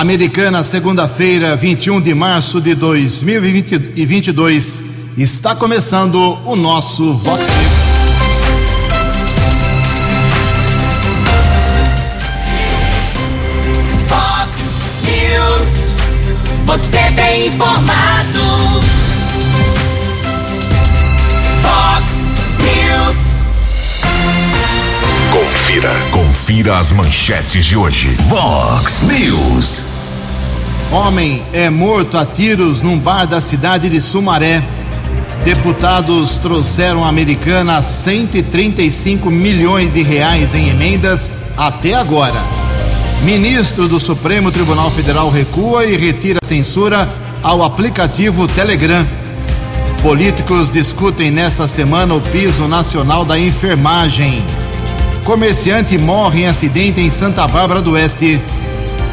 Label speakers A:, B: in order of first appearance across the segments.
A: Americana, segunda-feira, 21 de março de 2022. Está começando o nosso Vox News.
B: Vox News. Você tem informado. Vox News.
C: Confira. Confira as manchetes de hoje. Vox News.
A: Homem é morto a tiros num bar da cidade de Sumaré. Deputados trouxeram a americana 135 milhões de reais em emendas até agora. Ministro do Supremo Tribunal Federal recua e retira censura ao aplicativo Telegram. Políticos discutem nesta semana o piso nacional da enfermagem. Comerciante morre em acidente em Santa Bárbara do Oeste.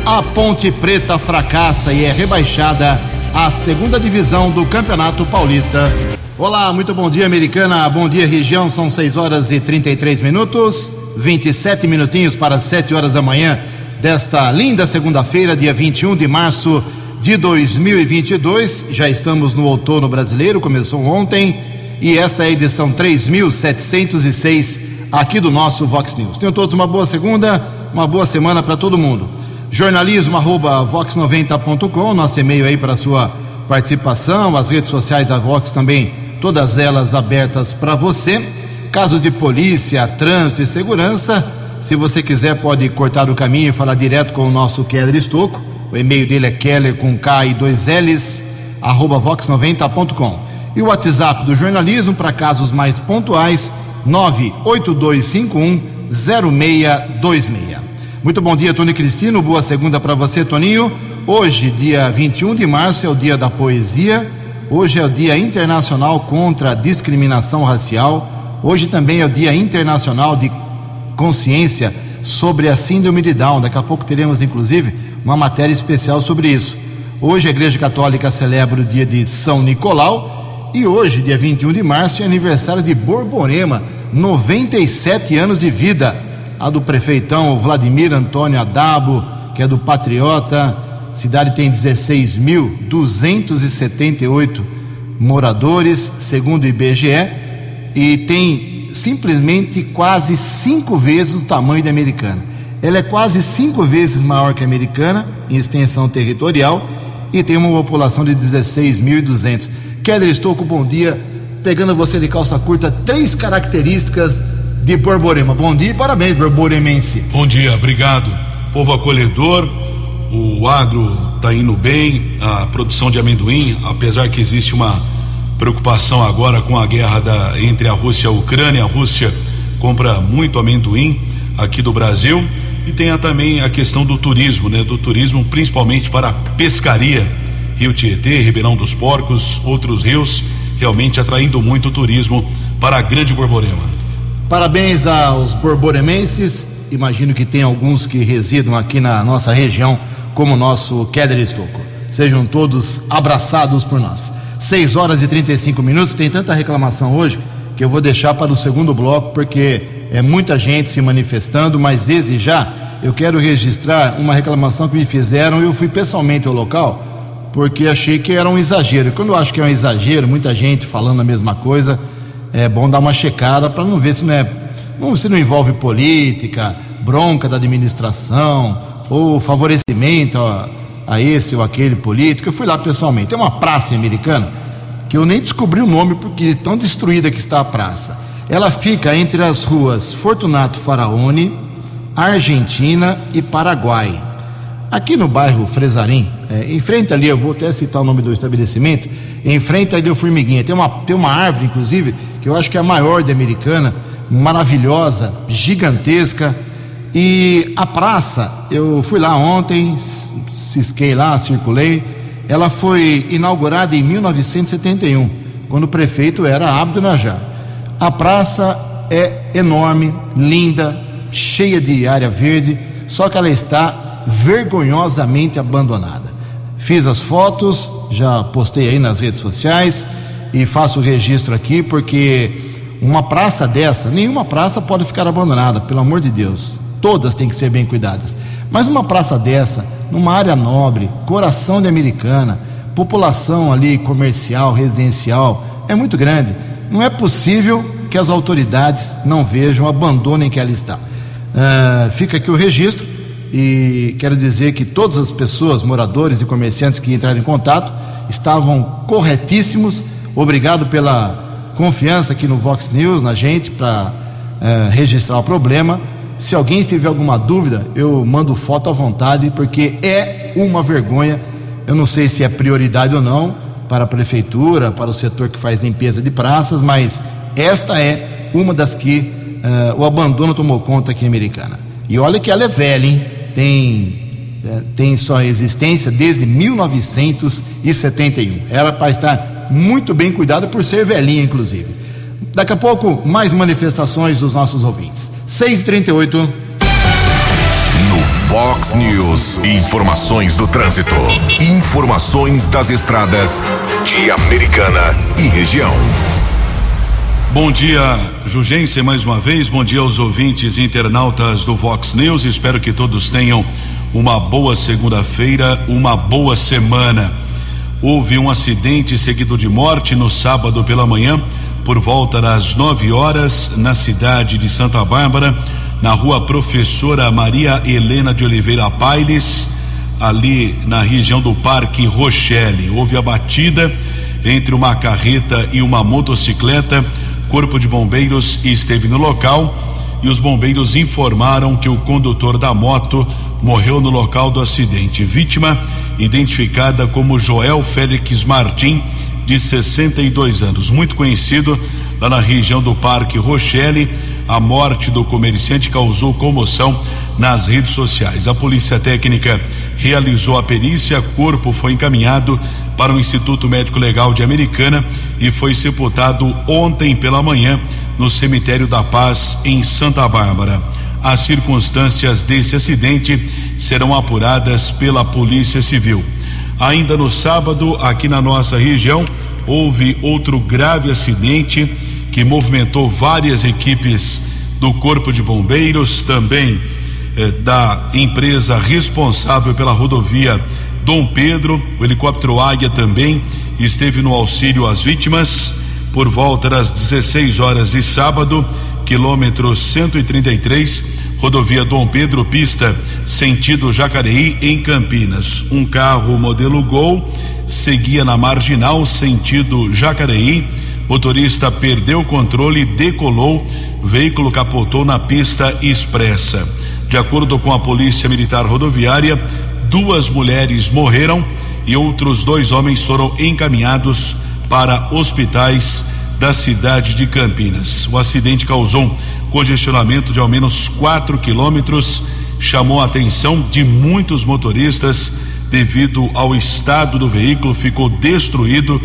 A: A Ponte Preta fracassa e é rebaixada à segunda divisão do Campeonato Paulista. Olá, muito bom dia, americana. Bom dia, região. São 6 horas e 33 minutos, 27 minutinhos para 7 horas da manhã desta linda segunda-feira, dia 21 de março de 2022. Já estamos no outono brasileiro, começou ontem e esta é a edição 3706 aqui do nosso Vox News. Tenham todos uma boa segunda, uma boa semana para todo mundo. Jornalismo arroba vox90.com, nosso e-mail aí para sua participação, as redes sociais da Vox também, todas elas abertas para você. Casos de polícia, trânsito e segurança, se você quiser pode cortar o caminho e falar direto com o nosso Keller Estocco. O e-mail dele é keller com K e dois L's, arroba vox90.com. E o WhatsApp do jornalismo para casos mais pontuais, 982510626. Muito bom dia, Tony Cristino. Boa segunda para você, Toninho. Hoje, dia 21 de março, é o dia da poesia. Hoje é o Dia Internacional contra a Discriminação Racial. Hoje também é o Dia Internacional de Consciência sobre a Síndrome de Down. Daqui a pouco teremos, inclusive, uma matéria especial sobre isso. Hoje a Igreja Católica celebra o dia de São Nicolau. E hoje, dia 21 de março, é aniversário de Borborema, 97 anos de vida. A do prefeitão Vladimir Antônio Adabo, que é do Patriota. Cidade tem 16.278 moradores, segundo o IBGE, e tem simplesmente quase cinco vezes o tamanho da americana. Ela é quase cinco vezes maior que a americana em extensão territorial e tem uma população de 16.200. Keller Estouco, bom dia. Pegando você de calça curta, três características de Borborema. Bom dia e parabéns, Borboremense.
D: Bom dia, obrigado. Povo acolhedor, o agro está indo bem, a produção de amendoim, apesar que existe uma preocupação agora com a guerra da, entre a Rússia e a Ucrânia, a Rússia compra muito amendoim aqui do Brasil e tem a, também a questão do turismo, né? Do turismo principalmente para a pescaria, Rio Tietê, Ribeirão dos Porcos, outros rios, realmente atraindo muito turismo para a Grande Borborema.
A: Parabéns aos borboremenses. Imagino que tem alguns que residam aqui na nossa região, como o nosso Keller Estocco. Sejam todos abraçados por nós. 6 horas e 35 minutos. Tem tanta reclamação hoje que eu vou deixar para o segundo bloco, porque é muita gente se manifestando, mas desde já eu quero registrar uma reclamação que me fizeram. Eu fui pessoalmente ao local porque achei que era um exagero. Quando eu acho que é um exagero, muita gente falando a mesma coisa, é bom dar uma checada para não ver se não é, se não envolve política, bronca da administração ou favorecimento a, a esse ou aquele político. Eu fui lá pessoalmente. Tem uma praça americana que eu nem descobri o nome porque tão destruída que está a praça. Ela fica entre as ruas Fortunato Faraone, Argentina e Paraguai. Aqui no bairro Fresarim, é, em frente ali, eu vou até citar o nome do estabelecimento, em frente ali o Formiguinha, tem uma, tem uma árvore, inclusive, que eu acho que é a maior da americana, maravilhosa, gigantesca. E a praça, eu fui lá ontem, cisquei lá, circulei. Ela foi inaugurada em 1971, quando o prefeito era Abdo Najar. A praça é enorme, linda, cheia de área verde, só que ela está vergonhosamente abandonada. Fiz as fotos, já postei aí nas redes sociais e faço o registro aqui porque uma praça dessa, nenhuma praça pode ficar abandonada, pelo amor de Deus. Todas têm que ser bem cuidadas. Mas uma praça dessa, numa área nobre, coração de Americana, população ali comercial, residencial, é muito grande. Não é possível que as autoridades não vejam, abandonem que ela está. Uh, fica aqui o registro e quero dizer que todas as pessoas, moradores e comerciantes que entraram em contato, estavam corretíssimos. Obrigado pela confiança aqui no Vox News, na gente, para uh, registrar o problema. Se alguém tiver alguma dúvida, eu mando foto à vontade, porque é uma vergonha. Eu não sei se é prioridade ou não para a prefeitura, para o setor que faz limpeza de praças, mas esta é uma das que uh, o abandono tomou conta aqui em Americana. E olha que ela é velha, hein? Tem, uh, tem sua existência desde 1971. Ela estar muito bem cuidada por ser velhinha, inclusive. Daqui a pouco, mais manifestações dos nossos ouvintes. 6h38.
C: No Fox News, informações do trânsito. Informações das estradas de Americana e região.
D: Bom dia, Jugência, mais uma vez. Bom dia aos ouvintes e internautas do Vox News. Espero que todos tenham uma boa segunda-feira, uma boa semana. Houve um acidente seguido de morte no sábado pela manhã por volta das 9 horas na cidade de Santa Bárbara, na rua Professora Maria Helena de Oliveira Pailes, ali na região do Parque Rochelle. Houve a batida entre uma carreta e uma motocicleta. Corpo de Bombeiros esteve no local e os bombeiros informaram que o condutor da moto morreu no local do acidente. Vítima identificada como Joel Félix Martim de 62 anos, muito conhecido lá na região do Parque Rochelle. A morte do comerciante causou comoção nas redes sociais. A Polícia Técnica realizou a perícia, corpo foi encaminhado para o Instituto Médico Legal de Americana e foi sepultado ontem pela manhã no Cemitério da Paz, em Santa Bárbara. As circunstâncias desse acidente serão apuradas pela Polícia Civil. Ainda no sábado, aqui na nossa região, houve outro grave acidente que movimentou várias equipes do Corpo de Bombeiros, também eh, da empresa responsável pela rodovia Dom Pedro. O helicóptero Águia também esteve no auxílio às vítimas por volta das 16 horas de sábado, quilômetro 133 rodovia Dom Pedro, pista sentido Jacareí, em Campinas. Um carro modelo Gol seguia na marginal, sentido Jacareí. Motorista perdeu o controle decolou. Veículo capotou na pista expressa. De acordo com a Polícia Militar Rodoviária, duas mulheres morreram e outros dois homens foram encaminhados para hospitais da cidade de Campinas. O acidente causou congestionamento de ao menos 4 quilômetros, chamou a atenção de muitos motoristas devido ao estado do veículo, ficou destruído.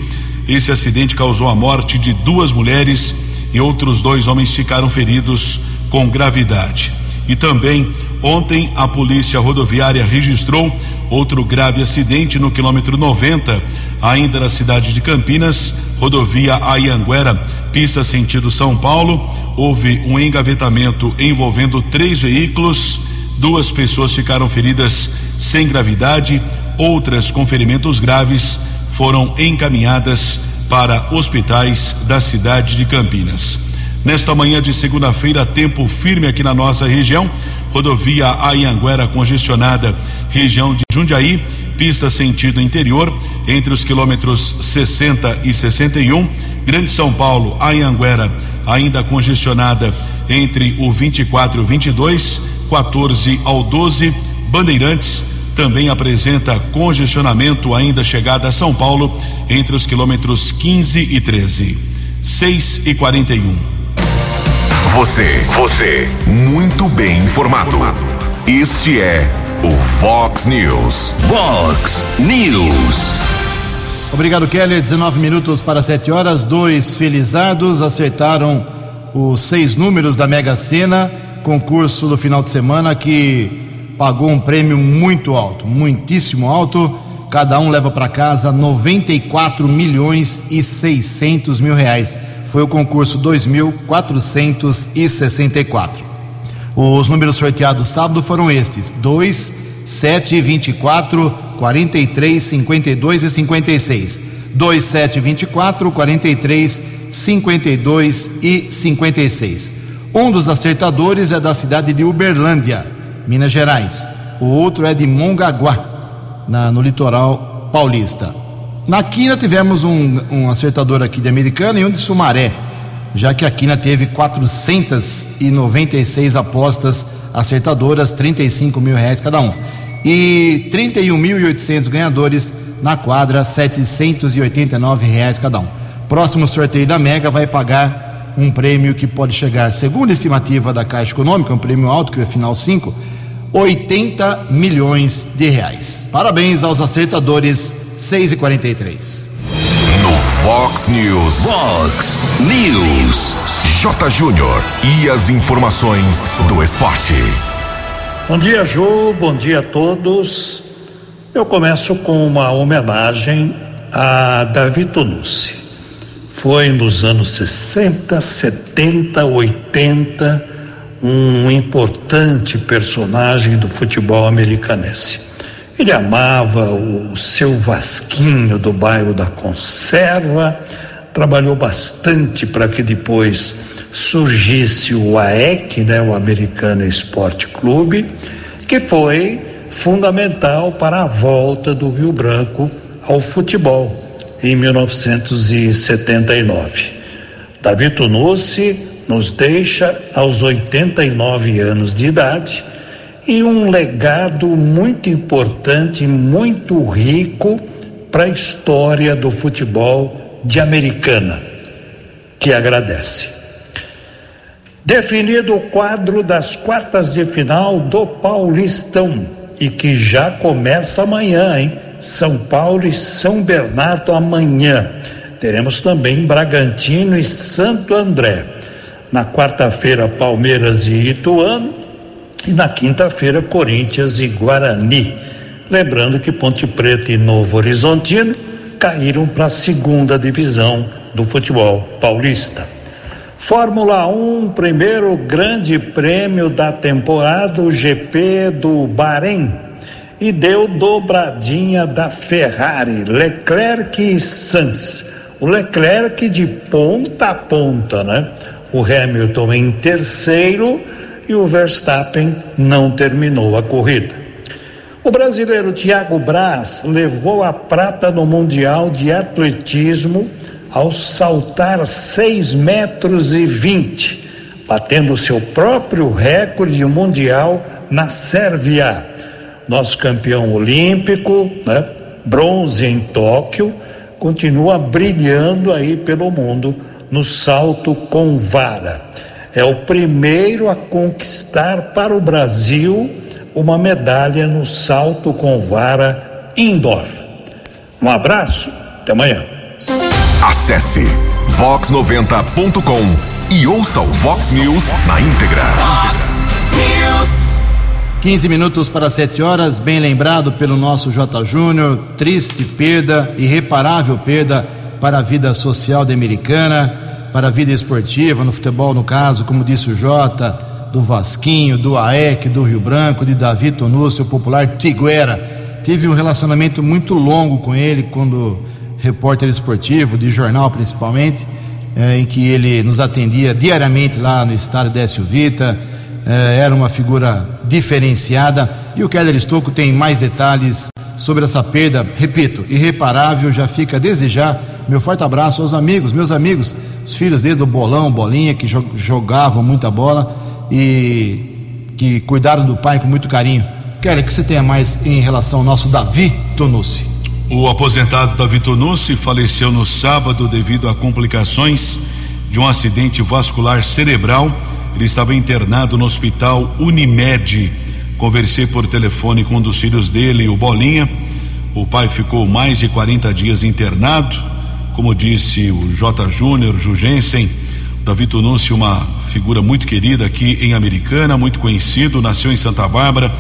D: Esse acidente causou a morte de duas mulheres e outros dois homens ficaram feridos com gravidade. E também ontem a polícia rodoviária registrou outro grave acidente no quilômetro 90, ainda na cidade de Campinas, rodovia Ayanguera, pista sentido São Paulo. Houve um engavetamento envolvendo três veículos, duas pessoas ficaram feridas sem gravidade, outras com ferimentos graves foram encaminhadas para hospitais da cidade de Campinas. Nesta manhã de segunda-feira, tempo firme aqui na nossa região, rodovia Ayanguera congestionada, região de Jundiaí, pista sentido interior, entre os quilômetros 60 e 61, Grande São Paulo, Ayanguera ainda congestionada entre o 24 e o 22, 14 ao 12. Bandeirantes também apresenta congestionamento ainda chegada a São Paulo entre os quilômetros 15 e 13. 6 e 41.
C: Você, você, muito bem informado. Este é o Fox News. Fox News.
A: Obrigado, Kelly. 19 minutos para 7 horas. Dois felizardos acertaram os seis números da Mega Sena, concurso do final de semana que pagou um prêmio muito alto, muitíssimo alto. Cada um leva para casa 94 milhões e 600 mil reais. Foi o concurso 2464. Os números sorteados sábado foram estes: 2, 724 43 52 e 56. 2724 43 52 e 56. Um dos acertadores é da cidade de Uberlândia, Minas Gerais. O outro é de Mongaguá, na, no litoral paulista. Na quina tivemos um, um acertador aqui de Americana e um de Sumaré, já que a quina teve 496 apostas acertadoras, 35 mil reais cada um. E 31.800 ganhadores na quadra, 789 reais cada um. Próximo sorteio da Mega vai pagar um prêmio que pode chegar, segundo a estimativa da Caixa Econômica, um prêmio alto, que é final 5, 80 milhões de reais. Parabéns aos acertadores 6 e 43.
C: Fox News. Fox News. J. Júnior. E as informações do esporte.
E: Bom dia, Ju. Bom dia a todos. Eu começo com uma homenagem a Davi Tonucci. Foi nos anos 60, 70, 80 um importante personagem do futebol americanense. Ele amava o seu Vasquinho do bairro da Conserva, trabalhou bastante para que depois surgisse o AEC, né, o Americano Esporte Clube, que foi fundamental para a volta do Rio Branco ao futebol em 1979. Davi Tunucci nos deixa aos 89 anos de idade e um legado muito importante, muito rico para a história do futebol de Americana, que agradece. Definido o quadro das quartas de final do Paulistão e que já começa amanhã, hein? São Paulo e São Bernardo amanhã. Teremos também Bragantino e Santo André. Na quarta-feira, Palmeiras e Ituano. E na quinta-feira, Corinthians e Guarani. Lembrando que Ponte Preta e Novo Horizontino caíram para a segunda divisão do futebol paulista. Fórmula 1, primeiro grande prêmio da temporada, o GP do Bahrein. E deu dobradinha da Ferrari, Leclerc e Sainz. O Leclerc de ponta a ponta, né? O Hamilton em terceiro e o Verstappen não terminou a corrida. O brasileiro Thiago Braz levou a prata no Mundial de Atletismo ao saltar 6 metros e 20, batendo seu próprio recorde mundial na Sérvia. Nosso campeão olímpico, né? bronze em Tóquio, continua brilhando aí pelo mundo no salto com vara. É o primeiro a conquistar para o Brasil uma medalha no salto com vara indoor. Um abraço, até amanhã.
C: Acesse vox90.com e ouça o Vox News na íntegra.
B: Fox News.
A: 15 minutos para 7 horas, bem lembrado pelo nosso J. Júnior. Triste perda, irreparável perda para a vida social da Americana, para a vida esportiva, no futebol, no caso, como disse o Jota, do Vasquinho, do AEC, do Rio Branco, de Davi Tonúcio, o popular Tiguera. Tive um relacionamento muito longo com ele, quando repórter esportivo, de jornal principalmente, eh, em que ele nos atendia diariamente lá no estádio Décio Vita. Eh, era uma figura diferenciada. E o Keller Estocco tem mais detalhes sobre essa perda, repito, irreparável. Já fica desde já meu forte abraço aos amigos, meus amigos, os filhos deles, o Bolão, Bolinha, que jo- jogavam muita bola e que cuidaram do pai com muito carinho. Keller, o que você tem a mais em relação ao nosso Davi Tonucci?
D: O aposentado Davi Tonucci faleceu no sábado devido a complicações de um acidente vascular cerebral. Ele estava internado no hospital Unimed. Conversei por telefone com um dos filhos dele, o Bolinha. O pai ficou mais de 40 dias internado. Como disse o J. Júnior, Jugensen, Davi Tonucci, uma figura muito querida aqui em Americana, muito conhecido, nasceu em Santa Bárbara,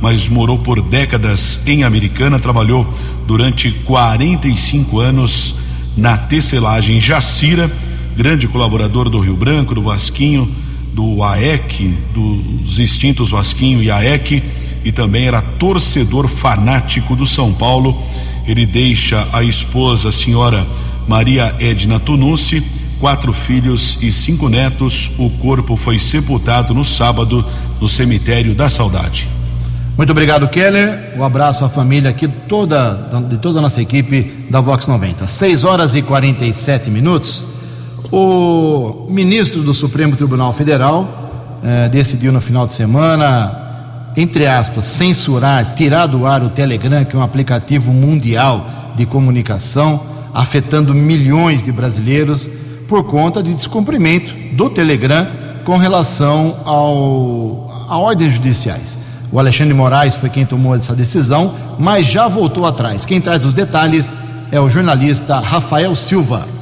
D: mas morou por décadas em Americana, trabalhou durante 45 anos na tecelagem Jacira, grande colaborador do Rio Branco, do Vasquinho, do AEC, dos extintos Vasquinho e AEC, e também era torcedor fanático do São Paulo. Ele deixa a esposa, a senhora Maria Edna Tunucci, quatro filhos e cinco netos. O corpo foi sepultado no sábado no cemitério da Saudade.
A: Muito obrigado, Keller. Um abraço à família aqui toda, de toda a nossa equipe da Vox 90. 6 horas e 47 minutos. O ministro do Supremo Tribunal Federal eh, decidiu no final de semana, entre aspas, censurar, tirar do ar o Telegram, que é um aplicativo mundial de comunicação, afetando milhões de brasileiros por conta de descumprimento do Telegram com relação ao, a ordens judiciais. O Alexandre Moraes foi quem tomou essa decisão, mas já voltou atrás. Quem traz os detalhes é o jornalista Rafael Silva.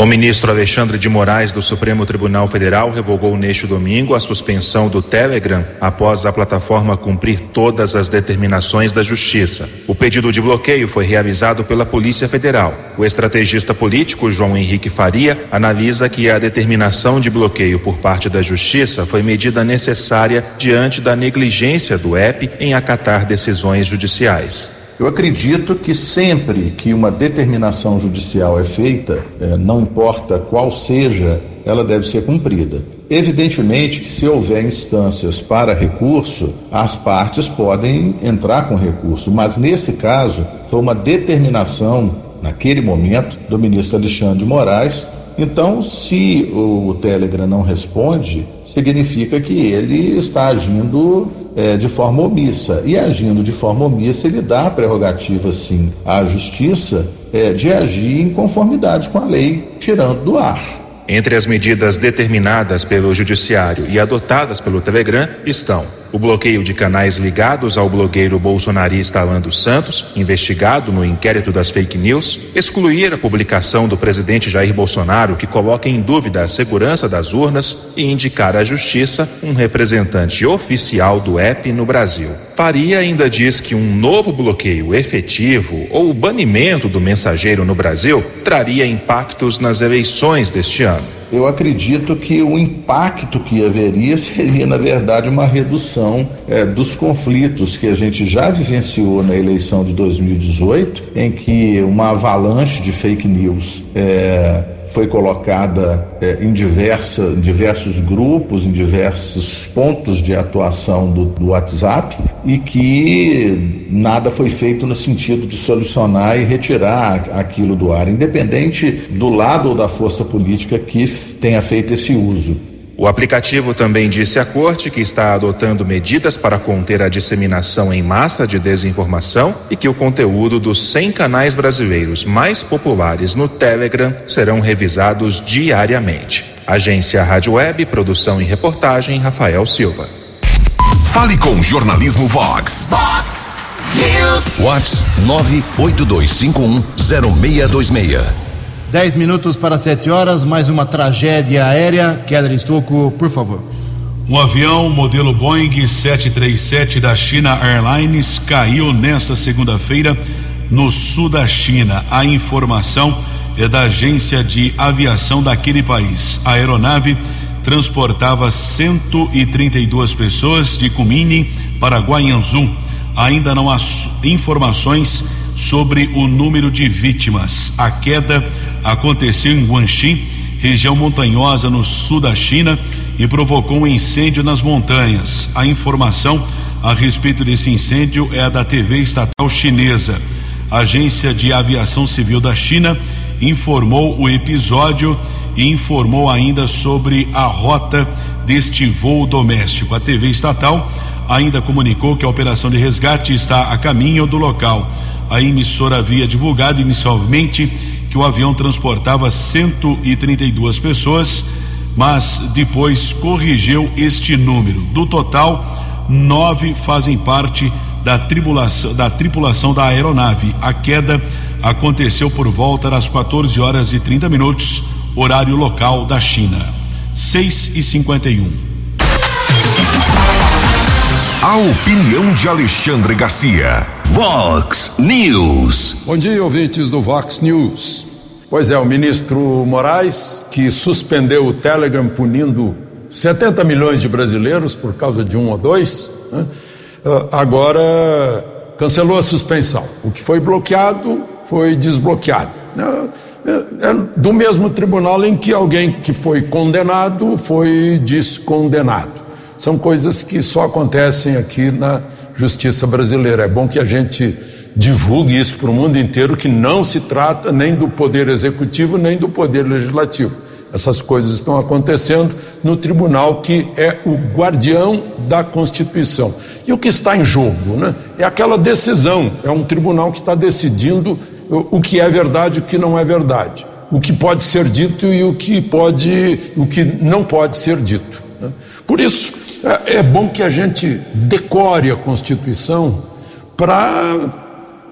F: O ministro Alexandre de Moraes do Supremo Tribunal Federal revogou neste domingo a suspensão do Telegram após a plataforma cumprir todas as determinações da Justiça. O pedido de bloqueio foi realizado pela Polícia Federal. O estrategista político João Henrique Faria analisa que a determinação de bloqueio por parte da Justiça foi medida necessária diante da negligência do app em acatar decisões judiciais.
G: Eu acredito que sempre que uma determinação judicial é feita, é, não importa qual seja, ela deve ser cumprida. Evidentemente que se houver instâncias para recurso, as partes podem entrar com recurso, mas nesse caso foi uma determinação, naquele momento, do ministro Alexandre de Moraes. Então, se o Telegram não responde, significa que ele está agindo é, de forma omissa. E agindo de forma omissa, ele dá a prerrogativa, sim, à justiça é, de agir em conformidade com a lei, tirando do ar.
F: Entre as medidas determinadas pelo Judiciário e adotadas pelo Telegram estão o bloqueio de canais ligados ao blogueiro bolsonarista Alan dos Santos, investigado no inquérito das fake news, excluir a publicação do presidente Jair Bolsonaro que coloca em dúvida a segurança das urnas e indicar à justiça um representante oficial do app no Brasil. Faria ainda diz que um novo bloqueio efetivo ou banimento do mensageiro no Brasil traria impactos nas eleições deste ano
G: eu acredito que o impacto que haveria seria, na verdade, uma redução é, dos conflitos que a gente já vivenciou na eleição de 2018, em que uma avalanche de fake news é, foi colocada é, em, diversa, diversos grupos, em diversos pontos de atuação do, do, WhatsApp e que nada foi feito no sentido de solucionar e retirar aquilo do ar, independente do lado ou da força política que tenha feito esse uso.
F: O aplicativo também disse à corte que está adotando medidas para conter a disseminação em massa de desinformação e que o conteúdo dos 100 canais brasileiros mais populares no Telegram serão revisados diariamente. Agência Rádio Web, produção e reportagem Rafael Silva.
C: Fale com Jornalismo Vox.
B: Vox News.
C: Vox 982510626.
A: 10 minutos para 7 horas, mais uma tragédia aérea. Keller Estocco, por favor.
D: Um avião modelo Boeing 737 da China Airlines caiu nesta segunda-feira no sul da China. A informação é da agência de aviação daquele país. A aeronave transportava 132 pessoas de Kunming para Guanhanzhou. Ainda não há informações sobre o número de vítimas. A queda aconteceu em Guangxi, região montanhosa no sul da China, e provocou um incêndio nas montanhas. A informação a respeito desse incêndio é a da TV estatal chinesa. A Agência de Aviação Civil da China informou o episódio e informou ainda sobre a rota deste voo doméstico. A TV estatal ainda comunicou que a operação de resgate está a caminho do local. A emissora havia divulgado inicialmente que o avião transportava 132 pessoas, mas depois corrigiu este número. Do total, nove fazem parte da tripulação da, tripulação da aeronave. A queda aconteceu por volta das 14 horas e 30 minutos, horário local da China. 6 e 51.
C: A opinião de Alexandre Garcia.
B: Vox News.
H: Bom dia, ouvintes do Vox News. Pois é, o ministro Moraes, que suspendeu o Telegram punindo 70 milhões de brasileiros por causa de um ou dois, né? ah, agora cancelou a suspensão. O que foi bloqueado foi desbloqueado. Né? É, é do mesmo tribunal em que alguém que foi condenado foi descondenado. São coisas que só acontecem aqui na justiça brasileira. É bom que a gente divulgue isso para o mundo inteiro, que não se trata nem do poder executivo nem do poder legislativo. Essas coisas estão acontecendo no tribunal que é o guardião da Constituição. E o que está em jogo né, é aquela decisão, é um tribunal que está decidindo o que é verdade e o que não é verdade, o que pode ser dito e o que pode, o que não pode ser dito. Né? Por isso, é, é bom que a gente decore a Constituição para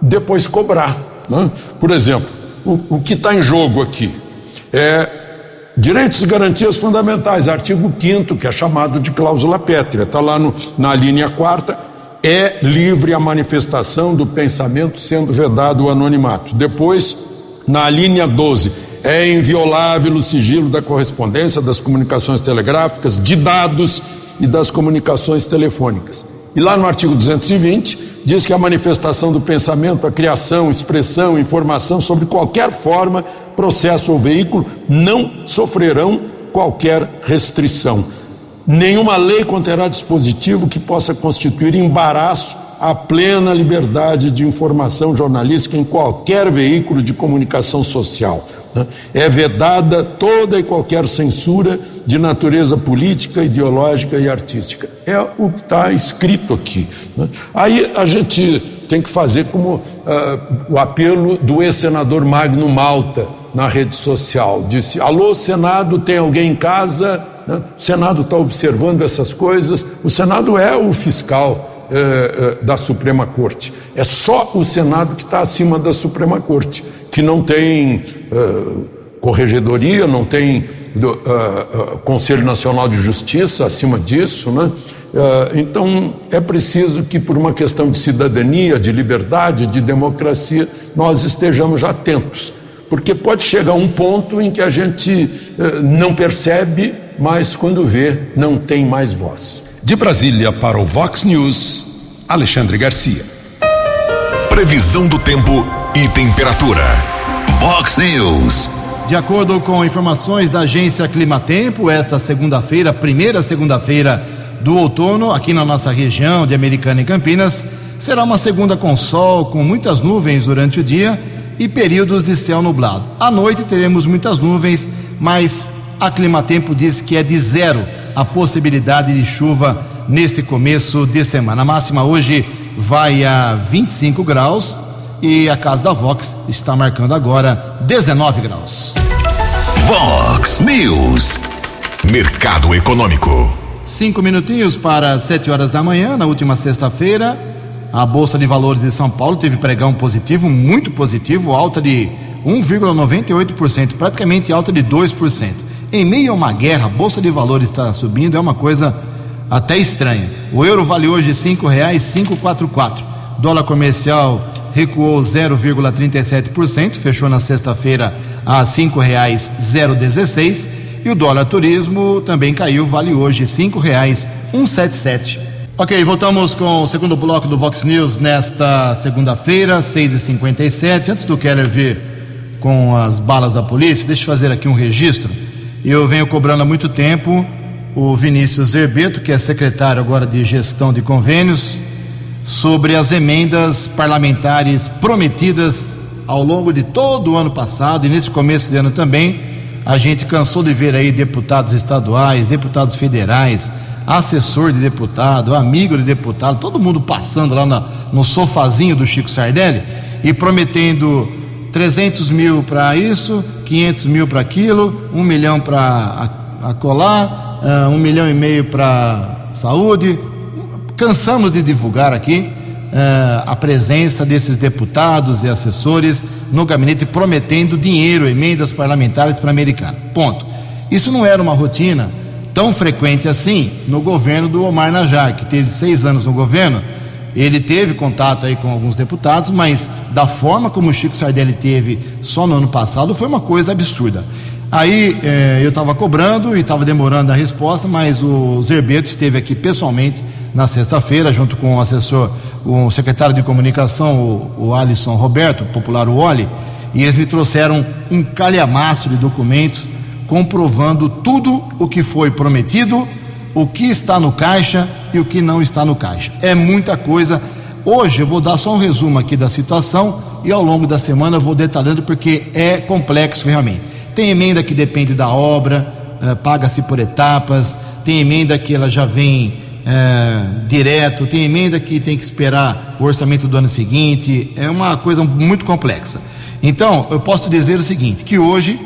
H: depois cobrar. Né? Por exemplo, o, o que está em jogo aqui é direitos e garantias fundamentais, artigo 5 que é chamado de cláusula pétrea, está lá no, na linha quarta, é livre a manifestação do pensamento sendo vedado o anonimato. Depois, na linha 12, é inviolável o sigilo da correspondência, das comunicações telegráficas, de dados e das comunicações telefônicas. E lá no artigo 220 diz que a manifestação do pensamento, a criação, expressão, informação sobre qualquer forma, processo ou veículo não sofrerão qualquer restrição. Nenhuma lei conterá dispositivo que possa constituir embaraço à plena liberdade de informação jornalística em qualquer veículo de comunicação social? É vedada toda e qualquer censura de natureza política, ideológica e artística. É o que está escrito aqui. Né? Aí a gente tem que fazer como uh, o apelo do ex-senador Magno Malta na rede social. Disse: Alô, Senado, tem alguém em casa? Né? O Senado está observando essas coisas. O Senado é o fiscal. Eh, eh, da Suprema Corte. É só o Senado que está acima da Suprema Corte que não tem uh, corregedoria, não tem do, uh, uh, Conselho Nacional de Justiça acima disso, né? então é preciso que, por uma questão de cidadania, de liberdade, de democracia, nós estejamos atentos, porque pode chegar um ponto em que a gente não percebe, mas quando vê, não tem mais voz.
C: De Brasília para o Vox News, Alexandre Garcia. Previsão do tempo e temperatura. Vox News.
A: De acordo com informações da agência Climatempo, esta segunda-feira, primeira segunda-feira do outono, aqui na nossa região de Americana e Campinas, será uma segunda com sol, com muitas nuvens durante o dia e períodos de céu nublado. À noite teremos muitas nuvens, mas a Climatempo diz que é de zero a possibilidade de chuva neste começo de semana. A máxima hoje vai a 25 graus e a casa da Vox está marcando agora 19 graus.
C: Vox News. Mercado Econômico.
A: Cinco minutinhos para sete horas da manhã, na última sexta-feira, a Bolsa de Valores de São Paulo teve pregão positivo, muito positivo, alta de 1,98%, praticamente alta de 2%. Em meio a uma guerra, a Bolsa de Valores está subindo, é uma coisa até estranha. O euro vale hoje R$ 5,544. Dólar comercial recuou 0,37%, fechou na sexta-feira a R$ 5,016 e o dólar turismo também caiu, vale hoje R$ 5,177. Ok, voltamos com o segundo bloco do Vox News nesta segunda-feira, 6h57. Antes do Keller vir com as balas da polícia, deixa eu fazer aqui um registro. Eu venho cobrando há muito tempo o Vinícius Zerbeto, que é secretário agora de gestão de convênios, sobre as emendas parlamentares prometidas ao longo de todo o ano passado e nesse começo de ano também. A gente cansou de ver aí deputados estaduais, deputados federais, assessor de deputado, amigo de deputado, todo mundo passando lá no sofazinho do Chico Sardelli e prometendo 300 mil para isso, 500 mil para aquilo, um milhão para acolá, uh, um milhão e meio para saúde, Cansamos de divulgar aqui uh, a presença desses deputados e assessores no gabinete prometendo dinheiro, emendas parlamentares para a americana. Ponto. Isso não era uma rotina tão frequente assim no governo do Omar Najar, que teve seis anos no governo. Ele teve contato aí com alguns deputados, mas da forma como o Chico Sardelli teve só no ano passado foi uma coisa absurda. Aí eh, eu estava cobrando e estava demorando a resposta, mas o Zerbeto esteve aqui pessoalmente na sexta-feira, junto com o assessor, o secretário de comunicação, o, o Alisson Roberto, popular o Oli, e eles me trouxeram um calhamaço de documentos comprovando tudo o que foi prometido, o que está no caixa e o que não está no caixa. É muita coisa. Hoje eu vou dar só um resumo aqui da situação e ao longo da semana eu vou detalhando porque é complexo realmente. Tem emenda que depende da obra, eh, paga-se por etapas, tem emenda que ela já vem eh, direto, tem emenda que tem que esperar o orçamento do ano seguinte, é uma coisa muito complexa. Então, eu posso dizer o seguinte: que hoje,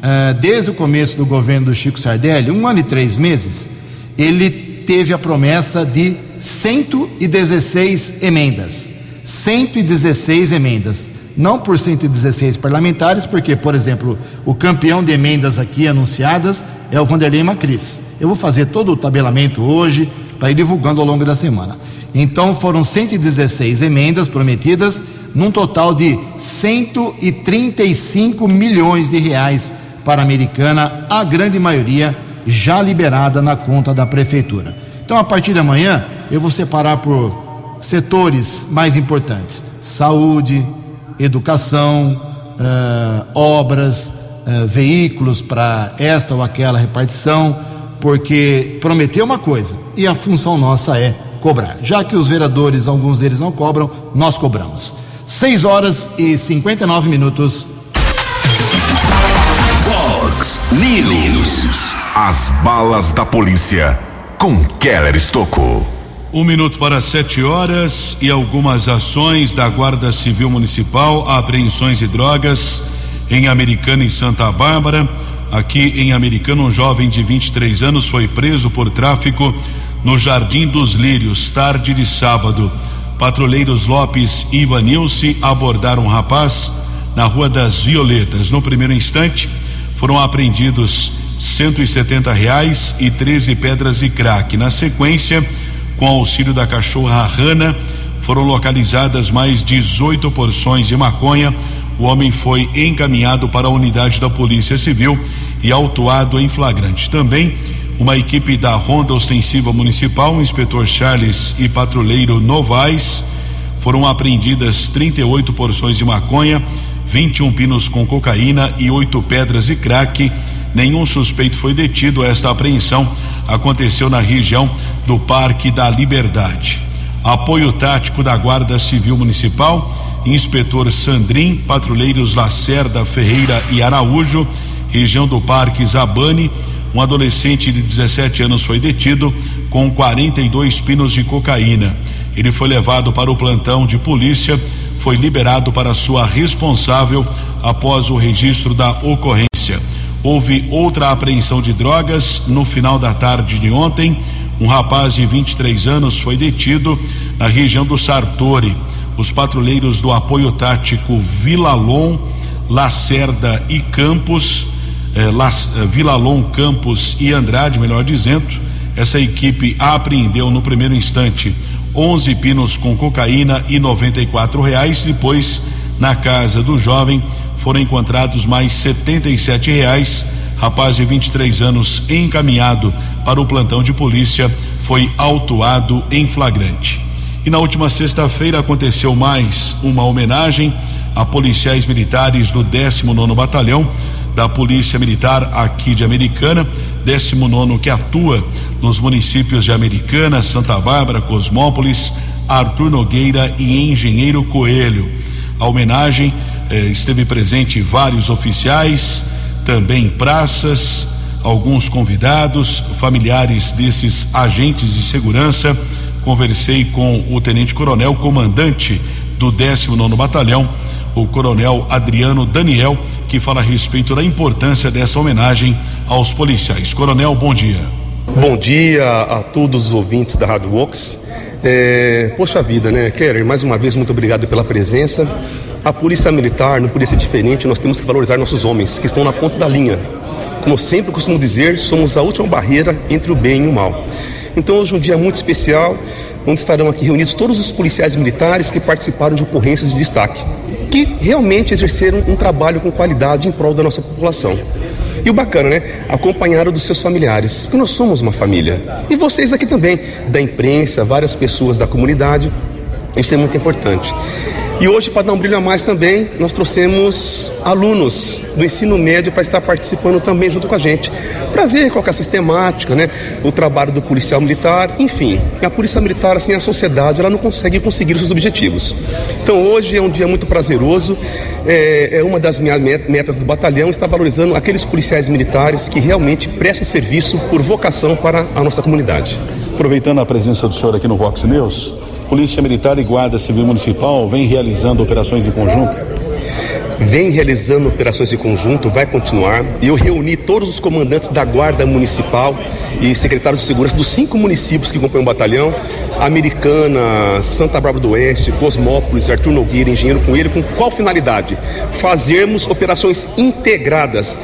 A: eh, desde o começo do governo do Chico Sardelli, um ano e três meses, ele teve a promessa de 116 emendas. 116 emendas. Não por 116 parlamentares, porque, por exemplo, o campeão de emendas aqui anunciadas é o Vanderlei Macris. Eu vou fazer todo o tabelamento hoje para ir divulgando ao longo da semana. Então foram 116 emendas prometidas, num total de 135 milhões de reais para a Americana, a grande maioria já liberada na conta da prefeitura. Então, a partir de amanhã, eu vou separar por setores mais importantes: saúde, educação, uh, obras, uh, veículos para esta ou aquela repartição, porque prometeu uma coisa e a função nossa é cobrar. Já que os vereadores, alguns deles não cobram, nós cobramos. 6 horas e 59 minutos.
C: Fox News. As balas da polícia com Keller Estocou.
D: Um minuto para sete horas e algumas ações da Guarda Civil Municipal, apreensões de drogas em Americana e Santa Bárbara. Aqui em Americana, um jovem de 23 anos foi preso por tráfico no Jardim dos Lírios, tarde de sábado. Patrulheiros Lopes e Ivanilce abordaram um rapaz na Rua das Violetas. No primeiro instante, foram apreendidos 170 reais e 13 pedras de crack. Na sequência, com auxílio da cachorra Rana, foram localizadas mais 18 porções de maconha. O homem foi encaminhado para a unidade da Polícia Civil e autuado em flagrante. Também uma equipe da Ronda Ostensiva Municipal, o inspetor Charles e patrulheiro Novaes, foram apreendidas 38 porções de maconha, 21 pinos com cocaína e oito pedras de crack. Nenhum suspeito foi detido. Esta apreensão aconteceu na região do Parque da Liberdade. Apoio tático da Guarda Civil Municipal, inspetor Sandrin, patrulheiros Lacerda, Ferreira e Araújo, região do Parque Zabane. Um adolescente de 17 anos foi detido com 42 pinos de cocaína. Ele foi levado para o plantão de polícia, foi liberado para sua responsável após o registro da ocorrência. Houve outra apreensão de drogas no final da tarde de ontem. Um rapaz de 23 anos foi detido na região do Sartori. Os patrulheiros do apoio tático Vilalon, Lacerda e Campos, eh, Las, eh, Vilalon, Campos e Andrade, melhor dizendo, essa equipe apreendeu no primeiro instante 11 pinos com cocaína e 94 reais. Depois, na casa do jovem, foram encontrados mais 77 reais. Rapaz de 23 anos encaminhado para o plantão de polícia foi autuado em flagrante. E na última sexta-feira aconteceu mais uma homenagem a policiais militares do 19 Batalhão da Polícia Militar aqui de Americana, 19 que atua nos municípios de Americana, Santa Bárbara, Cosmópolis, Arthur Nogueira e Engenheiro Coelho. A homenagem eh, esteve presente vários oficiais, também praças, alguns convidados, familiares desses agentes de segurança. Conversei com o tenente coronel, comandante do 19 Batalhão, o coronel Adriano Daniel, que fala a respeito da importância dessa homenagem aos policiais. Coronel, bom dia.
I: Bom dia a todos os ouvintes da Rádio Vox. É, poxa vida, né, Keller? Mais uma vez, muito obrigado pela presença. A polícia militar não podia ser diferente, nós temos que valorizar nossos homens que estão na ponta da linha. Como eu sempre costumo dizer, somos a última barreira entre o bem e o mal. Então, hoje é um dia muito especial, onde estarão aqui reunidos todos os policiais militares que participaram de ocorrências de destaque, que realmente exerceram um trabalho com qualidade em prol da nossa população. E o bacana, né? Acompanhado dos seus familiares, porque nós somos uma família. E vocês aqui também, da imprensa, várias pessoas da comunidade. Isso é muito importante. E hoje, para dar um brilho a mais também, nós trouxemos alunos do ensino médio para estar participando também junto com a gente, para ver qual é a sistemática, né? o trabalho do policial militar, enfim. A polícia militar, assim, a sociedade, ela não consegue conseguir os seus objetivos. Então hoje é um dia muito prazeroso, é, é uma das minhas metas do batalhão, estar valorizando aqueles policiais militares que realmente prestam serviço por vocação para a nossa comunidade.
D: Aproveitando a presença do senhor aqui no Vox News, Polícia Militar e Guarda Civil Municipal vem realizando operações em conjunto?
I: Vem realizando operações em conjunto, vai continuar. Eu reuni todos os comandantes da Guarda Municipal e secretários de segurança dos cinco municípios que compõem o batalhão: Americana, Santa Bárbara do Oeste, Cosmópolis, Arthur Nogueira, Engenheiro com ele. Com qual finalidade? Fazermos operações integradas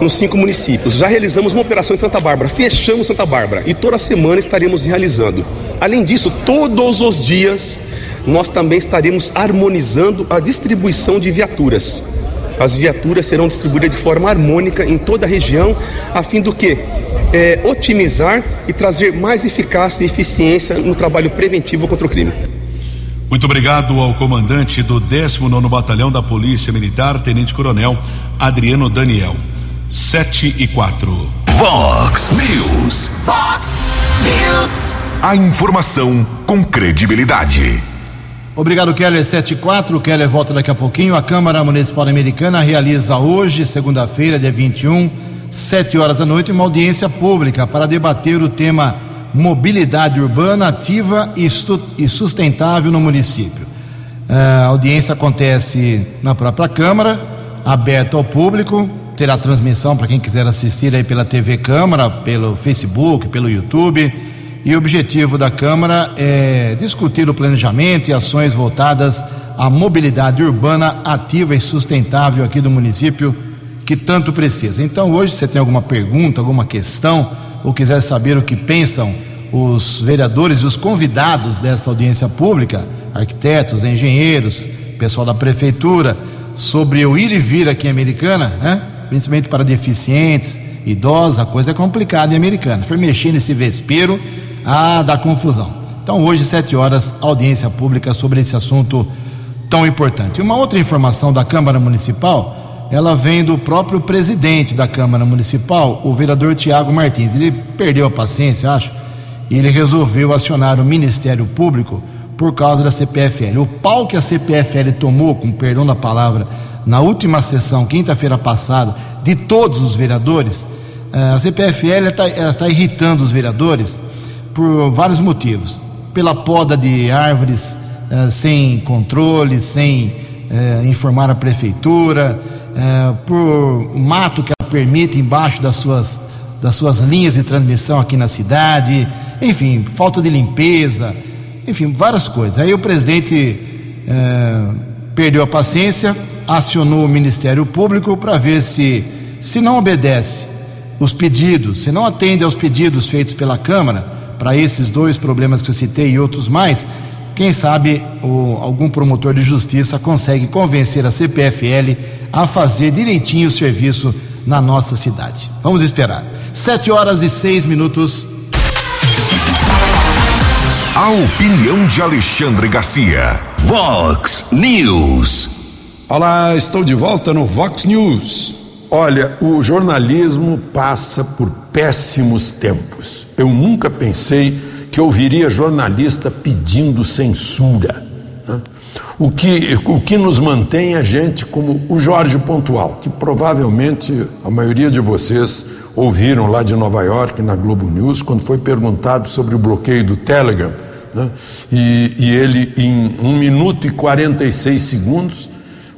I: nos cinco municípios. Já realizamos uma operação em Santa Bárbara, fechamos Santa Bárbara e toda semana estaremos realizando. Além disso, todos os dias nós também estaremos harmonizando a distribuição de viaturas. As viaturas serão distribuídas de forma harmônica em toda a região, a fim do que é, otimizar e trazer mais eficácia e eficiência no trabalho preventivo contra o crime.
D: Muito obrigado ao comandante do 19 Batalhão da Polícia Militar, Tenente Coronel Adriano Daniel. 7 e 4.
B: Vox News. Vox News. A informação com credibilidade.
A: Obrigado, Keller 74. Keller volta daqui a pouquinho. A Câmara Municipal Americana realiza hoje, segunda-feira, dia 21, 7 horas da noite, uma audiência pública para debater o tema mobilidade urbana ativa e sustentável no município. A audiência acontece na própria Câmara, aberta ao público, terá transmissão para quem quiser assistir aí pela TV Câmara, pelo Facebook, pelo YouTube. E o objetivo da Câmara é discutir o planejamento e ações voltadas à mobilidade urbana ativa e sustentável aqui do município que tanto precisa. Então, hoje, se você tem alguma pergunta, alguma questão, ou quiser saber o que pensam os vereadores e os convidados dessa audiência pública, arquitetos, engenheiros, pessoal da prefeitura, sobre o ir e vir aqui em Americana, né? Principalmente para deficientes, idosos, a coisa é complicada em Americana. Foi mexer nesse vespeiro, ah, dá confusão. Então, hoje, sete horas, audiência pública sobre esse assunto tão importante. E uma outra informação da Câmara Municipal, ela vem do próprio presidente da Câmara Municipal, o vereador Tiago Martins. Ele perdeu a paciência, acho, e ele resolveu acionar o Ministério Público por causa da CPFL. O pau que a CPFL tomou, com perdão da palavra, na última sessão, quinta-feira passada, de todos os vereadores, eh, a CPFL está, está irritando os vereadores por vários motivos. Pela poda de árvores eh, sem controle, sem eh, informar a prefeitura, por mato que ela permite embaixo das suas, das suas linhas de transmissão aqui na cidade, enfim, falta de limpeza, enfim, várias coisas. Aí o presidente perdeu a paciência, acionou o Ministério Público para ver se, se não obedece os pedidos, se não atende aos pedidos feitos pela Câmara para esses dois problemas que eu citei e outros mais, quem sabe o, algum promotor de justiça consegue convencer a CPFL a fazer direitinho o serviço na nossa cidade. Vamos esperar. Sete horas e seis minutos.
B: A opinião de Alexandre Garcia. Vox News.
H: Olá, estou de volta no Vox News. Olha, o jornalismo passa por péssimos tempos. Eu nunca pensei que ouviria jornalista pedindo censura. Né? O, que, o que nos mantém a gente como o Jorge Pontual, que provavelmente a maioria de vocês ouviram lá de Nova York, na Globo News, quando foi perguntado sobre o bloqueio do Telegram. Né? E, e ele, em 1 minuto e 46 segundos,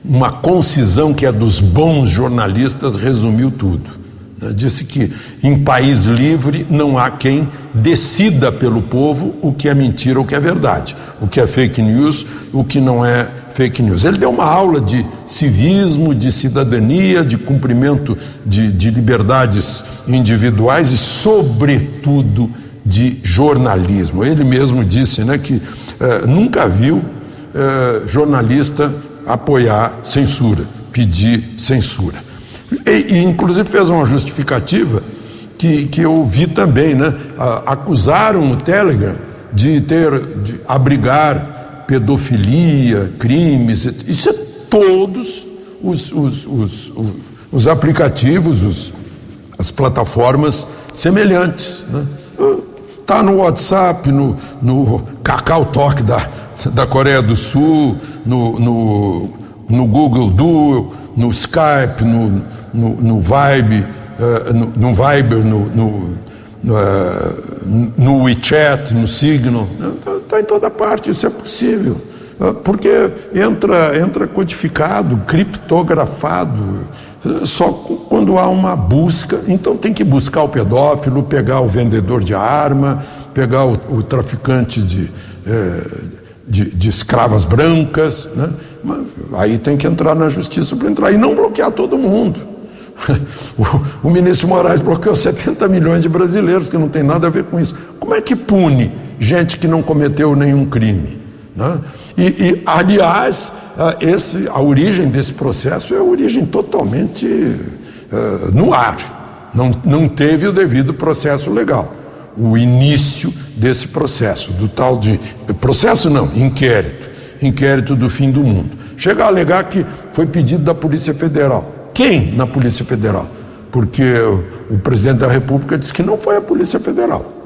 H: uma concisão que é dos bons jornalistas, resumiu tudo. Né? Disse que em país livre não há quem decida pelo povo o que é mentira ou o que é verdade, o que é fake news, o que não é fake news. Ele deu uma aula de civismo, de cidadania, de cumprimento de, de liberdades individuais e, sobretudo, de jornalismo. Ele mesmo disse né, que eh, nunca viu eh, jornalista apoiar censura, pedir censura. e, e, inclusive fez uma justificativa que, que eu vi também, né? Acusaram o Telegram de ter, de abrigar pedofilia, crimes, isso é todos os, os, os, os aplicativos, os, as plataformas semelhantes. Está no WhatsApp, no, no Cacau Talk da, da Coreia do Sul, no, no, no Google Duo, no Skype, no, no, no Vibe, uh, no, no, Viber, no, no, uh, no WeChat, no Signal. Está tá em toda parte, isso é possível. Uh, porque entra, entra codificado, criptografado só quando há uma busca. Então tem que buscar o pedófilo, pegar o vendedor de arma, pegar o, o traficante de, é, de, de, escravas brancas. Né? Aí tem que entrar na justiça para entrar e não bloquear todo mundo. O, o, ministro Moraes bloqueou 70 milhões de brasileiros, que não tem nada a ver com isso. Como é que pune gente que não cometeu nenhum crime? Né? E, e, aliás, esse, a origem desse processo é a origem totalmente uh, no ar. Não, não teve o devido processo legal. O início desse processo, do tal de. Processo não, inquérito. Inquérito do fim do mundo. Chega a alegar que foi pedido da Polícia Federal. Quem na Polícia Federal? Porque o presidente da República disse que não foi a Polícia Federal.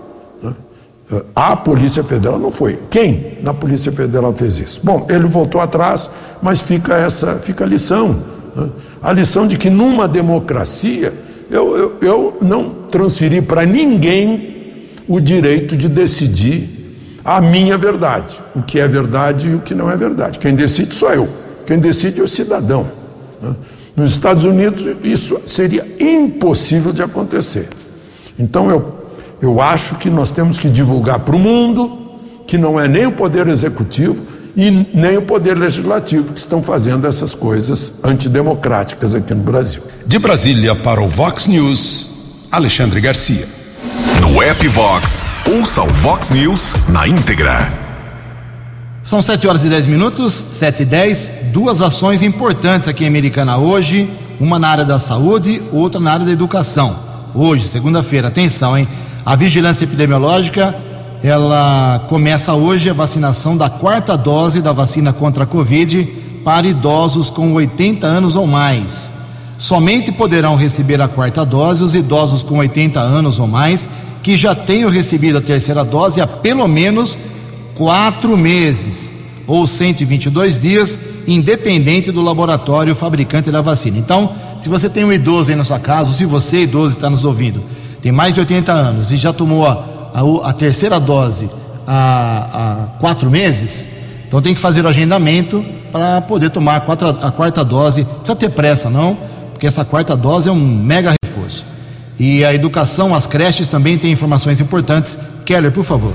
H: A Polícia Federal não foi. Quem na Polícia Federal fez isso? Bom, ele voltou atrás, mas fica essa fica a lição. Né? A lição de que numa democracia eu, eu, eu não transferi para ninguém o direito de decidir a minha verdade, o que é verdade e o que não é verdade. Quem decide sou eu, quem decide é o cidadão. Né? Nos Estados Unidos isso seria impossível de acontecer. Então eu eu acho que nós temos que divulgar para o mundo que não é nem o Poder Executivo e nem o Poder Legislativo que estão fazendo essas coisas antidemocráticas aqui no Brasil.
C: De Brasília para o Vox News, Alexandre Garcia.
B: No app Vox, ouça o Vox News na íntegra.
A: São 7 horas e 10 minutos, 7 e 10, duas ações importantes aqui em Americana hoje, uma na área da saúde, outra na área da educação. Hoje, segunda-feira, atenção, hein? A vigilância epidemiológica, ela começa hoje a vacinação da quarta dose da vacina contra a Covid para idosos com 80 anos ou mais. Somente poderão receber a quarta dose os idosos com 80 anos ou mais que já tenham recebido a terceira dose há pelo menos quatro meses ou 122 dias, independente do laboratório fabricante da vacina. Então, se você tem um idoso aí na sua casa, ou se você, idoso, está nos ouvindo, tem mais de 80 anos e já tomou a, a, a terceira dose há, quatro meses, então tem que fazer o agendamento para poder tomar a, quatro, a quarta dose. Não precisa ter pressa, não, porque essa quarta dose é um mega reforço. E a educação, as creches também têm informações importantes. Keller, por favor.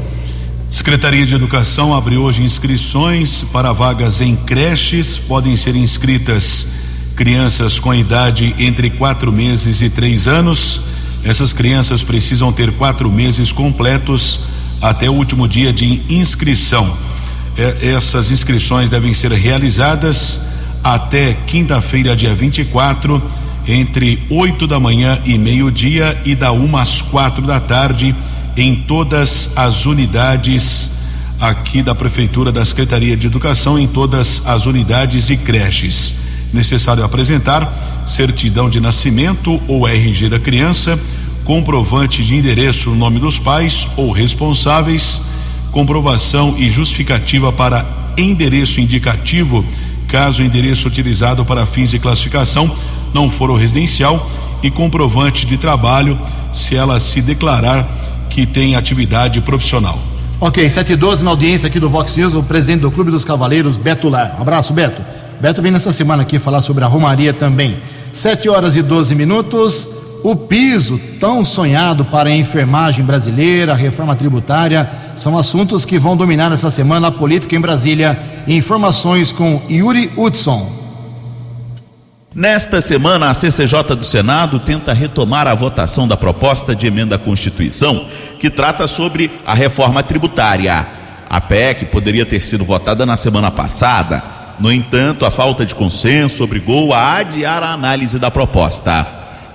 D: Secretaria de Educação abriu hoje inscrições para vagas em creches. Podem ser inscritas crianças com idade entre quatro meses e três anos essas crianças precisam ter quatro meses completos até o último dia de inscrição. É, essas inscrições devem ser realizadas até quinta-feira, dia 24, entre 8 da manhã e meio-dia e da uma às quatro da tarde, em todas as unidades aqui da Prefeitura da Secretaria de Educação, em todas as unidades e creches necessário apresentar certidão de nascimento ou RG da criança, comprovante de endereço, nome dos pais ou responsáveis, comprovação e justificativa para endereço indicativo, caso o endereço utilizado para fins de classificação não for o residencial, e comprovante de trabalho, se ela se declarar que tem atividade profissional.
A: Ok, 7 e 12 na audiência aqui do Vox News, o presidente do Clube dos Cavaleiros, Beto Lar. Um abraço, Beto. Beto vem nessa semana aqui falar sobre a Romaria também. 7 horas e 12 minutos. O piso tão sonhado para a enfermagem brasileira, a reforma tributária, são assuntos que vão dominar essa semana a política em Brasília. Informações com Yuri Hudson.
J: Nesta semana, a CCJ do Senado tenta retomar a votação da proposta de emenda à Constituição que trata sobre a reforma tributária. A PEC poderia ter sido votada na semana passada, no entanto, a falta de consenso obrigou a adiar a análise da proposta.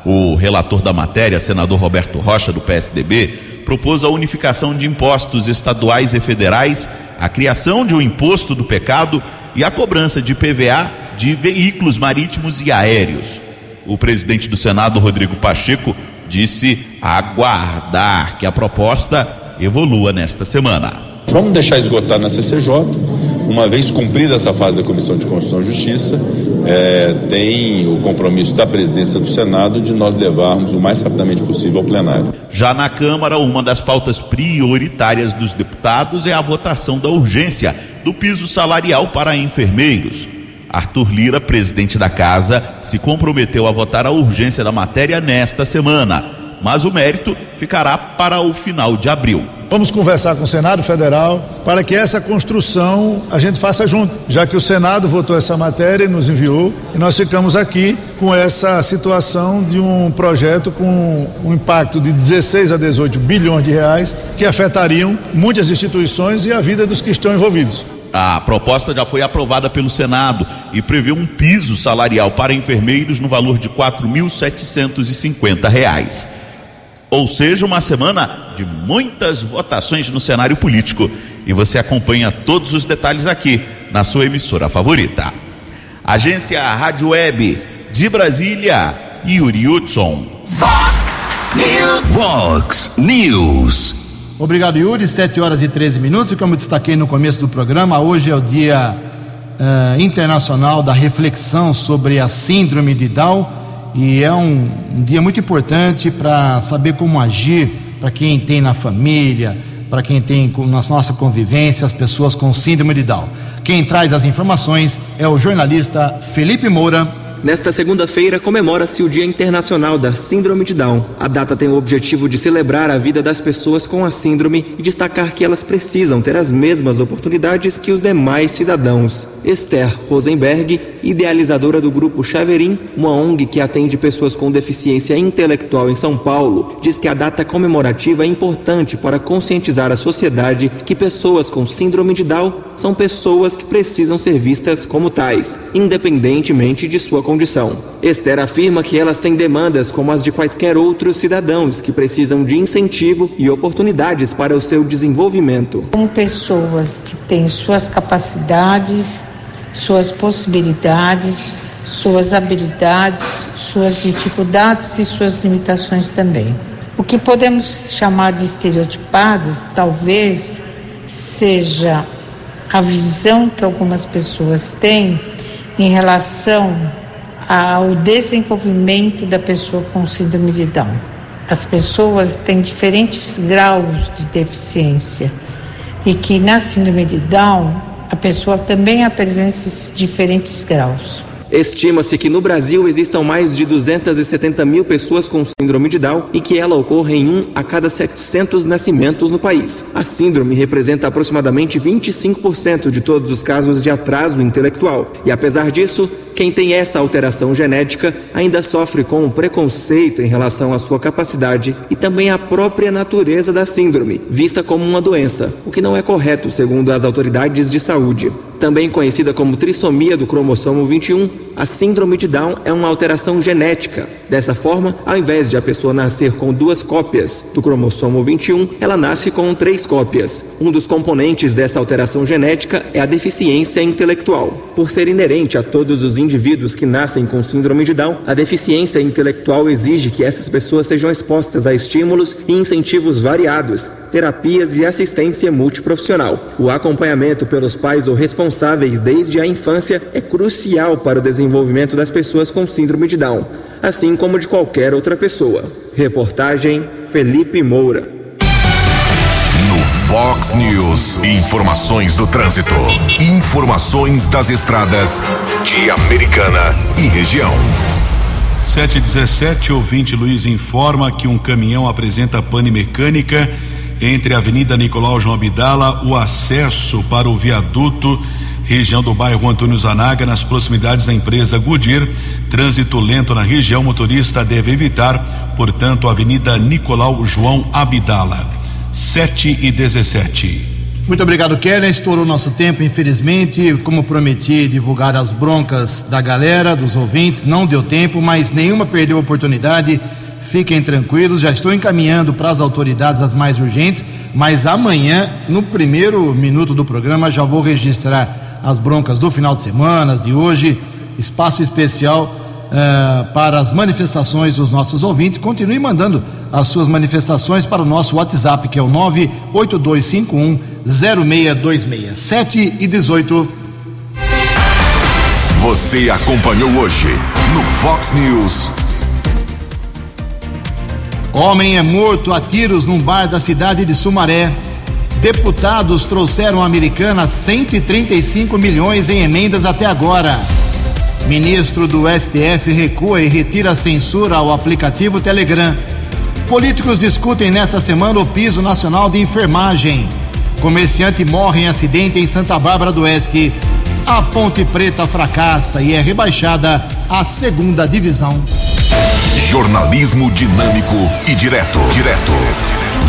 J: O relator da matéria, senador Roberto Rocha, do PSDB, propôs a unificação de impostos estaduais e federais, a criação de um imposto do pecado e a cobrança de PVA de veículos marítimos e aéreos. O presidente do Senado, Rodrigo Pacheco, disse aguardar que a proposta evolua nesta semana.
K: Vamos deixar esgotar na CCJ, uma vez cumprida essa fase da Comissão de Constituição e Justiça, é, tem o compromisso da presidência do Senado de nós levarmos o mais rapidamente possível ao plenário.
J: Já na Câmara, uma das pautas prioritárias dos deputados é a votação da urgência do piso salarial para enfermeiros. Arthur Lira, presidente da casa, se comprometeu a votar a urgência da matéria nesta semana, mas o mérito ficará para o final de abril.
L: Vamos conversar com o Senado Federal para que essa construção a gente faça junto, já que o Senado votou essa matéria e nos enviou, e nós ficamos aqui com essa situação de um projeto com um impacto de 16 a 18 bilhões de reais que afetariam muitas instituições e a vida dos que estão envolvidos.
J: A proposta já foi aprovada pelo Senado e prevê um piso salarial para enfermeiros no valor de R$ 4.750. Ou seja, uma semana de muitas votações no cenário político. E você acompanha todos os detalhes aqui na sua emissora favorita. Agência Rádio Web de Brasília, Yuri Hudson.
B: Fox News. Fox News.
A: Obrigado, Yuri. 7 horas e 13 minutos. E como eu destaquei no começo do programa, hoje é o Dia uh, Internacional da Reflexão sobre a Síndrome de Down. E é um, um dia muito importante para saber como agir para quem tem na família, para quem tem na nossa convivência as pessoas com Síndrome de Down. Quem traz as informações é o jornalista Felipe Moura
M: Nesta segunda-feira comemora-se o Dia Internacional da Síndrome de Down. A data tem o objetivo de celebrar a vida das pessoas com a síndrome e destacar que elas precisam ter as mesmas oportunidades que os demais cidadãos. Esther Rosenberg, idealizadora do grupo Chaveirim, uma ONG que atende pessoas com deficiência intelectual em São Paulo, diz que a data comemorativa é importante para conscientizar a sociedade que pessoas com síndrome de Down são pessoas que precisam ser vistas como tais, independentemente de sua condição condição. Esther afirma que elas têm demandas como as de quaisquer outros cidadãos que precisam de incentivo e oportunidades para o seu desenvolvimento.
N: Como pessoas que têm suas capacidades, suas possibilidades, suas habilidades, suas dificuldades e suas limitações também. O que podemos chamar de estereotipadas talvez seja a visão que algumas pessoas têm em relação ao desenvolvimento da pessoa com síndrome de Down. As pessoas têm diferentes graus de deficiência e que na síndrome de Down a pessoa também apresenta diferentes graus.
M: Estima-se que no Brasil existam mais de 270 mil pessoas com síndrome de Down e que ela ocorre em um a cada 700 nascimentos no país. A síndrome representa aproximadamente 25% de todos os casos de atraso intelectual. E apesar disso, quem tem essa alteração genética ainda sofre com o preconceito em relação à sua capacidade e também à própria natureza da síndrome, vista como uma doença, o que não é correto segundo as autoridades de saúde. Também conhecida como trissomia do cromossomo 21, a síndrome de Down é uma alteração genética. Dessa forma, ao invés de a pessoa nascer com duas cópias do cromossomo 21, ela nasce com três cópias. Um dos componentes dessa alteração genética é a deficiência intelectual. Por ser inerente a todos os indivíduos que nascem com síndrome de Down, a deficiência intelectual exige que essas pessoas sejam expostas a estímulos e incentivos variados, terapias e assistência multiprofissional. O acompanhamento pelos pais ou responsáveis desde a infância é crucial para o desenvolvimento das pessoas com síndrome de Down, assim como de qualquer outra pessoa. Reportagem Felipe Moura.
B: No Fox News, informações do trânsito, informações das estradas de Americana e região.
D: 717, ouvinte Luiz informa que um caminhão apresenta pane mecânica entre a Avenida Nicolau João Abdala, o acesso para o viaduto, região do bairro Antônio Zanaga, nas proximidades da empresa Goodyear. Trânsito lento na região, motorista deve evitar, portanto, a Avenida Nicolau João Abdala. 7 e 17.
A: Muito obrigado, Keller. Estourou nosso tempo, infelizmente. Como prometi divulgar as broncas da galera, dos ouvintes, não deu tempo, mas nenhuma perdeu a oportunidade. Fiquem tranquilos, já estou encaminhando para as autoridades as mais urgentes, mas amanhã, no primeiro minuto do programa, já vou registrar as broncas do final de semana, de hoje. Espaço especial uh, para as manifestações dos nossos ouvintes. Continue mandando as suas manifestações para o nosso WhatsApp, que é o 98251 0626. 7 e 18.
C: Você acompanhou hoje no Fox News.
A: Homem é morto a tiros num bar da cidade de Sumaré. Deputados trouxeram a americana 135 milhões em emendas até agora. Ministro do STF recua e retira a censura ao aplicativo Telegram. Políticos discutem nesta semana o piso nacional de enfermagem. Comerciante morre em acidente em Santa Bárbara do Oeste. A Ponte Preta fracassa e é rebaixada à segunda divisão.
C: Jornalismo dinâmico e direto. Direto.